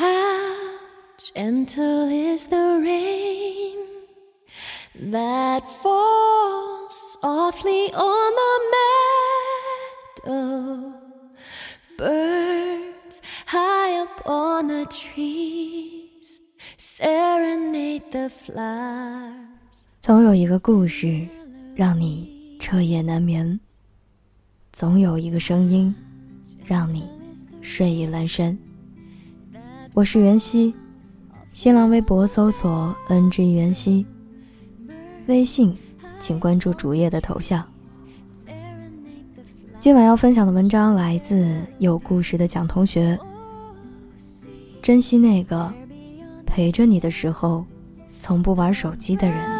How gentle is the rain that falls softly on the meadow. Birds high up on the trees serenade the flowers. 总有一个故事让你彻夜难眠，总有一个声音让你睡意阑珊。我是袁熙，新浪微博搜索 “ng 袁熙”，微信请关注主页的头像。今晚要分享的文章来自有故事的蒋同学。珍惜那个陪着你的时候，从不玩手机的人。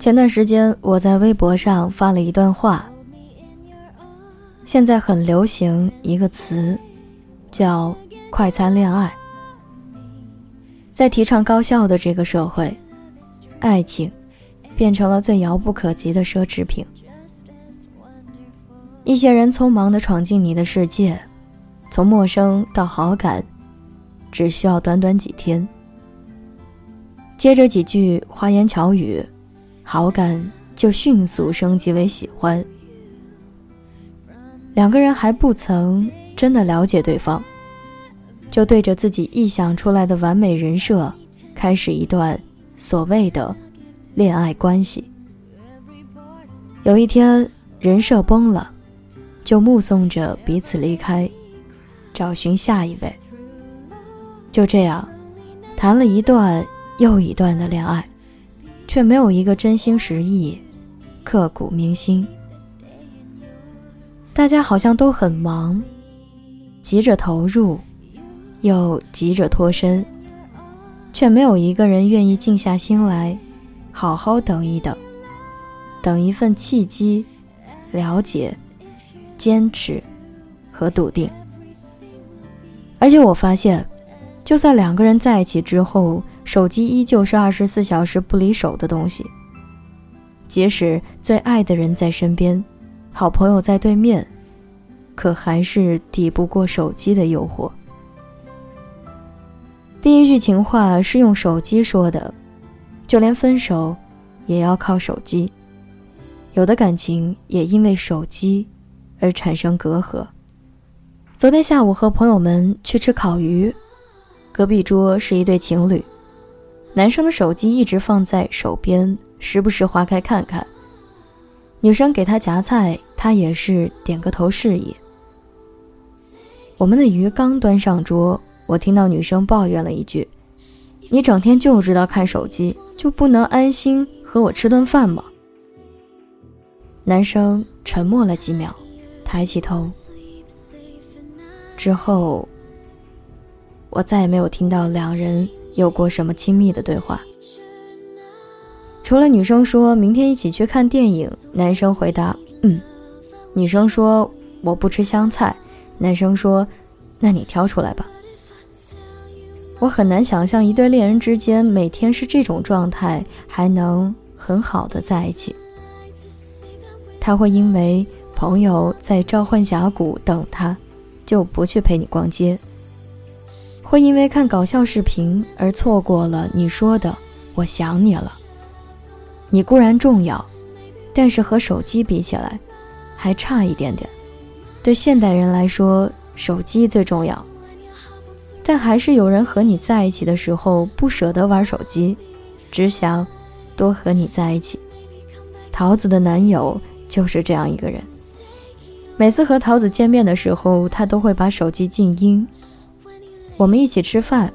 前段时间我在微博上发了一段话，现在很流行一个词，叫“快餐恋爱”。在提倡高效的这个社会，爱情变成了最遥不可及的奢侈品。一些人匆忙地闯进你的世界，从陌生到好感，只需要短短几天。接着几句花言巧语，好感就迅速升级为喜欢。两个人还不曾真的了解对方，就对着自己臆想出来的完美人设，开始一段所谓的恋爱关系。有一天，人设崩了，就目送着彼此离开，找寻下一位。就这样，谈了一段又一段的恋爱，却没有一个真心实意、刻骨铭心。大家好像都很忙，急着投入，又急着脱身，却没有一个人愿意静下心来，好好等一等，等一份契机、了解、坚持和笃定。而且我发现，就算两个人在一起之后，手机依旧是二十四小时不离手的东西。即使最爱的人在身边，好朋友在对面，可还是抵不过手机的诱惑。第一句情话是用手机说的，就连分手也要靠手机。有的感情也因为手机而产生隔阂。昨天下午和朋友们去吃烤鱼，隔壁桌是一对情侣，男生的手机一直放在手边，时不时划开看看。女生给他夹菜，他也是点个头示意。我们的鱼刚端上桌，我听到女生抱怨了一句：“你整天就知道看手机，就不能安心和我吃顿饭吗？”男生沉默了几秒，抬起头。之后，我再也没有听到两人有过什么亲密的对话。除了女生说明天一起去看电影，男生回答“嗯”，女生说“我不吃香菜”，男生说“那你挑出来吧”。我很难想象一对恋人之间每天是这种状态，还能很好的在一起。他会因为朋友在召唤峡谷等他，就不去陪你逛街；会因为看搞笑视频而错过了你说的“我想你了”。你固然重要，但是和手机比起来，还差一点点。对现代人来说，手机最重要。但还是有人和你在一起的时候不舍得玩手机，只想多和你在一起。桃子的男友就是这样一个人。每次和桃子见面的时候，他都会把手机静音。我们一起吃饭，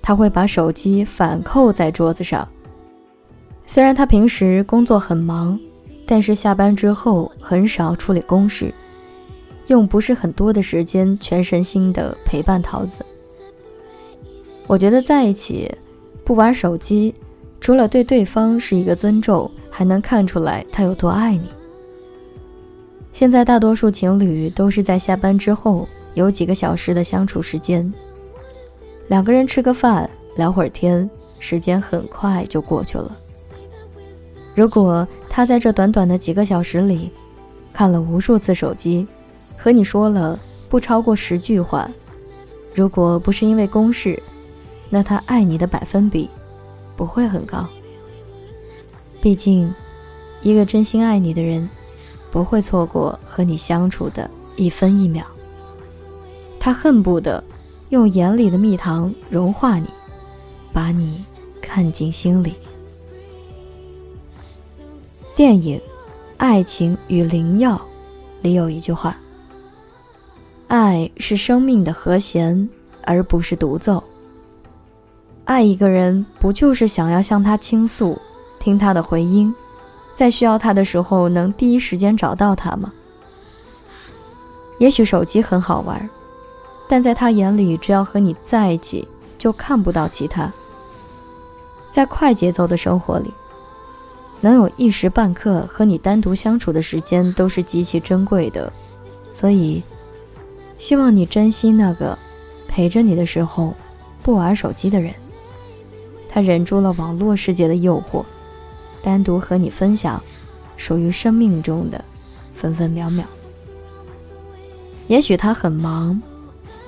他会把手机反扣在桌子上。虽然他平时工作很忙，但是下班之后很少处理公事，用不是很多的时间全身心的陪伴桃子。我觉得在一起，不玩手机，除了对对方是一个尊重，还能看出来他有多爱你。现在大多数情侣都是在下班之后有几个小时的相处时间，两个人吃个饭，聊会儿天，时间很快就过去了。如果他在这短短的几个小时里，看了无数次手机，和你说了不超过十句话，如果不是因为公事，那他爱你的百分比不会很高。毕竟，一个真心爱你的人，不会错过和你相处的一分一秒。他恨不得用眼里的蜜糖融化你，把你看进心里。电影《爱情与灵药》里有一句话：“爱是生命的和弦，而不是独奏。”爱一个人，不就是想要向他倾诉？听他的回音，在需要他的时候能第一时间找到他吗？也许手机很好玩，但在他眼里，只要和你在一起，就看不到其他。在快节奏的生活里，能有一时半刻和你单独相处的时间都是极其珍贵的，所以，希望你珍惜那个陪着你的时候不玩手机的人。他忍住了网络世界的诱惑。单独和你分享属于生命中的分分秒秒。也许他很忙，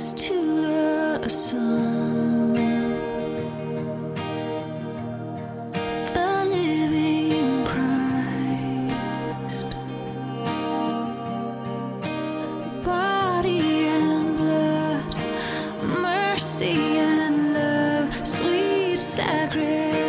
to the sun. The living Christ, body and blood, mercy and love, sweet sacrifice.